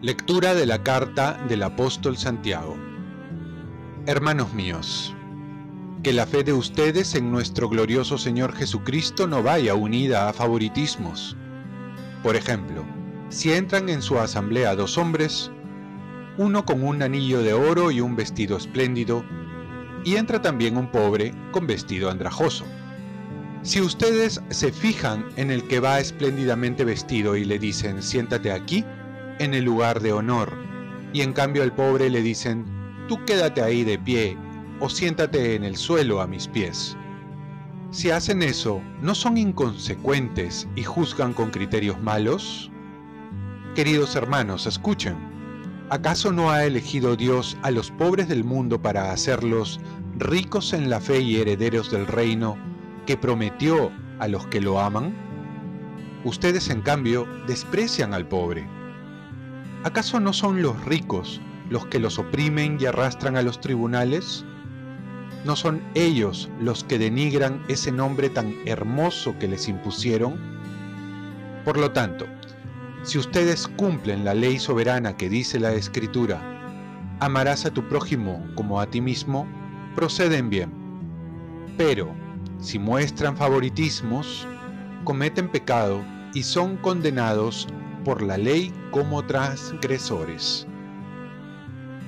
Lectura de la carta del apóstol Santiago Hermanos míos, que la fe de ustedes en nuestro glorioso Señor Jesucristo no vaya unida a favoritismos. Por ejemplo, si entran en su asamblea dos hombres, uno con un anillo de oro y un vestido espléndido, y entra también un pobre con vestido andrajoso. Si ustedes se fijan en el que va espléndidamente vestido y le dicen siéntate aquí, en el lugar de honor, y en cambio al pobre le dicen tú quédate ahí de pie o siéntate en el suelo a mis pies. Si hacen eso, ¿no son inconsecuentes y juzgan con criterios malos? Queridos hermanos, escuchen. ¿Acaso no ha elegido Dios a los pobres del mundo para hacerlos ricos en la fe y herederos del reino que prometió a los que lo aman? Ustedes, en cambio, desprecian al pobre. ¿Acaso no son los ricos los que los oprimen y arrastran a los tribunales? ¿No son ellos los que denigran ese nombre tan hermoso que les impusieron? Por lo tanto, si ustedes cumplen la ley soberana que dice la Escritura, amarás a tu prójimo como a ti mismo, proceden bien. Pero, si muestran favoritismos, cometen pecado y son condenados por la ley como transgresores.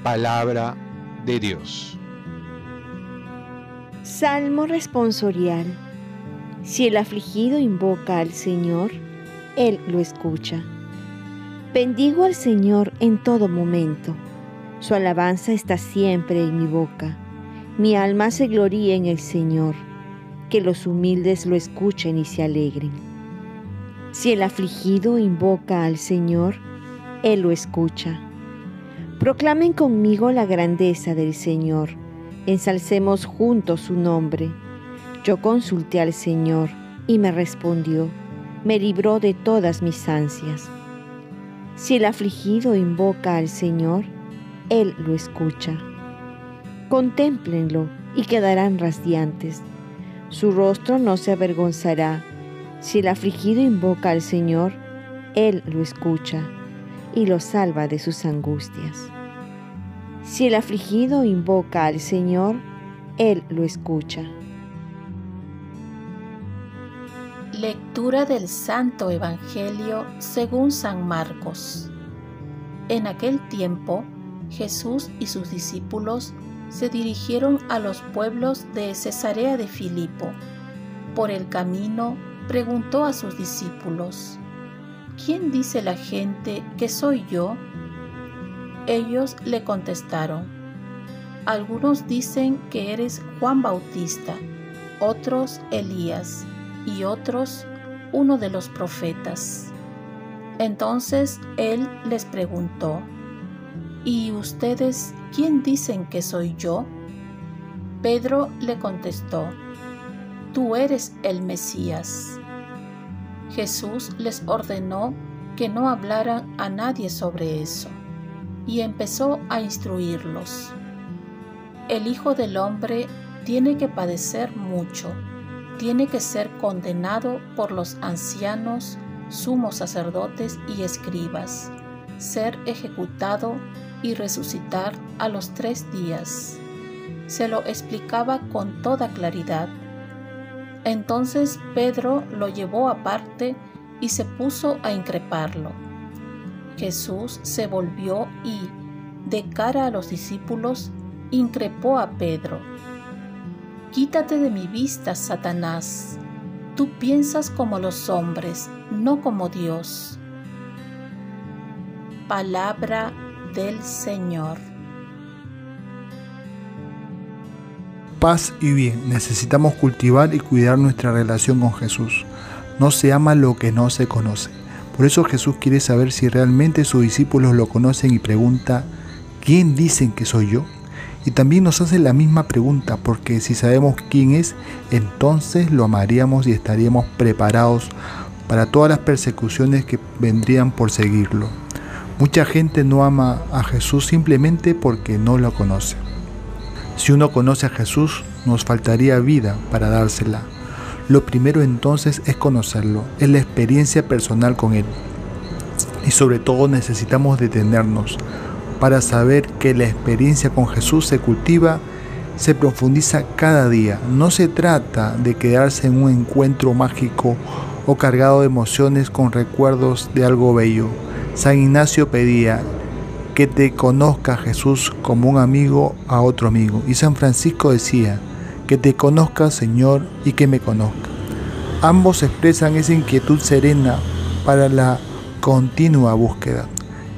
Palabra de Dios. Salmo responsorial. Si el afligido invoca al Señor, Él lo escucha. Bendigo al Señor en todo momento. Su alabanza está siempre en mi boca. Mi alma se gloría en el Señor. Que los humildes lo escuchen y se alegren. Si el afligido invoca al Señor, Él lo escucha. Proclamen conmigo la grandeza del Señor ensalcemos juntos su nombre. Yo consulté al Señor y me respondió, me libró de todas mis ansias. Si el afligido invoca al Señor, Él lo escucha. Contémplenlo y quedarán radiantes. Su rostro no se avergonzará. Si el afligido invoca al Señor, Él lo escucha y lo salva de sus angustias. Si el afligido invoca al Señor, Él lo escucha. Lectura del Santo Evangelio según San Marcos. En aquel tiempo, Jesús y sus discípulos se dirigieron a los pueblos de Cesarea de Filipo. Por el camino preguntó a sus discípulos, ¿quién dice la gente que soy yo? Ellos le contestaron, algunos dicen que eres Juan Bautista, otros Elías y otros uno de los profetas. Entonces él les preguntó, ¿y ustedes quién dicen que soy yo? Pedro le contestó, Tú eres el Mesías. Jesús les ordenó que no hablaran a nadie sobre eso y empezó a instruirlos. El Hijo del Hombre tiene que padecer mucho, tiene que ser condenado por los ancianos, sumos sacerdotes y escribas, ser ejecutado y resucitar a los tres días. Se lo explicaba con toda claridad. Entonces Pedro lo llevó aparte y se puso a increparlo. Jesús se volvió y, de cara a los discípulos, increpó a Pedro. Quítate de mi vista, Satanás. Tú piensas como los hombres, no como Dios. Palabra del Señor. Paz y bien. Necesitamos cultivar y cuidar nuestra relación con Jesús. No se ama lo que no se conoce. Por eso Jesús quiere saber si realmente sus discípulos lo conocen y pregunta, ¿quién dicen que soy yo? Y también nos hace la misma pregunta, porque si sabemos quién es, entonces lo amaríamos y estaríamos preparados para todas las persecuciones que vendrían por seguirlo. Mucha gente no ama a Jesús simplemente porque no lo conoce. Si uno conoce a Jesús, nos faltaría vida para dársela. Lo primero entonces es conocerlo, es la experiencia personal con Él. Y sobre todo necesitamos detenernos para saber que la experiencia con Jesús se cultiva, se profundiza cada día. No se trata de quedarse en un encuentro mágico o cargado de emociones con recuerdos de algo bello. San Ignacio pedía que te conozca Jesús como un amigo a otro amigo. Y San Francisco decía, que te conozca Señor y que me conozca. Ambos expresan esa inquietud serena para la continua búsqueda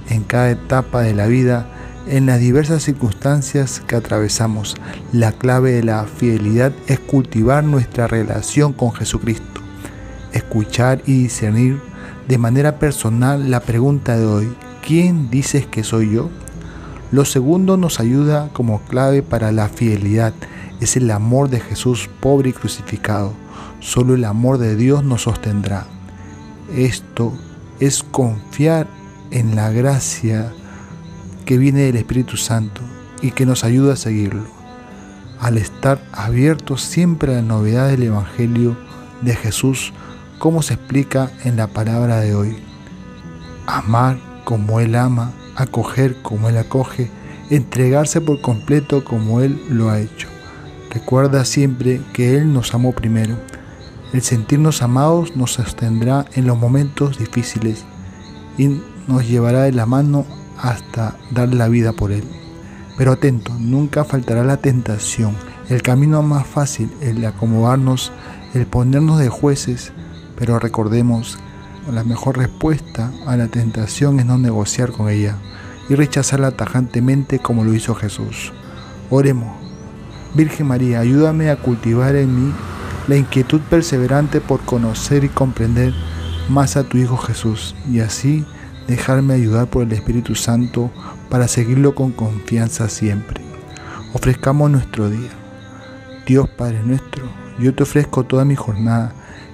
en cada etapa de la vida, en las diversas circunstancias que atravesamos. La clave de la fidelidad es cultivar nuestra relación con Jesucristo, escuchar y discernir de manera personal la pregunta de hoy, ¿quién dices que soy yo? Lo segundo nos ayuda como clave para la fidelidad, es el amor de Jesús pobre y crucificado. Solo el amor de Dios nos sostendrá. Esto es confiar en la gracia que viene del Espíritu Santo y que nos ayuda a seguirlo, al estar abiertos siempre a la novedad del Evangelio de Jesús, como se explica en la palabra de hoy. Amar como Él ama, acoger como Él acoge, entregarse por completo como Él lo ha hecho. Recuerda siempre que Él nos amó primero. El sentirnos amados nos sostendrá en los momentos difíciles y nos llevará de la mano hasta dar la vida por Él. Pero atento, nunca faltará la tentación, el camino más fácil, el acomodarnos, el ponernos de jueces, pero recordemos, la mejor respuesta a la tentación es no negociar con ella y rechazarla tajantemente como lo hizo Jesús. Oremos. Virgen María, ayúdame a cultivar en mí la inquietud perseverante por conocer y comprender más a tu Hijo Jesús y así dejarme ayudar por el Espíritu Santo para seguirlo con confianza siempre. Ofrezcamos nuestro día. Dios Padre nuestro, yo te ofrezco toda mi jornada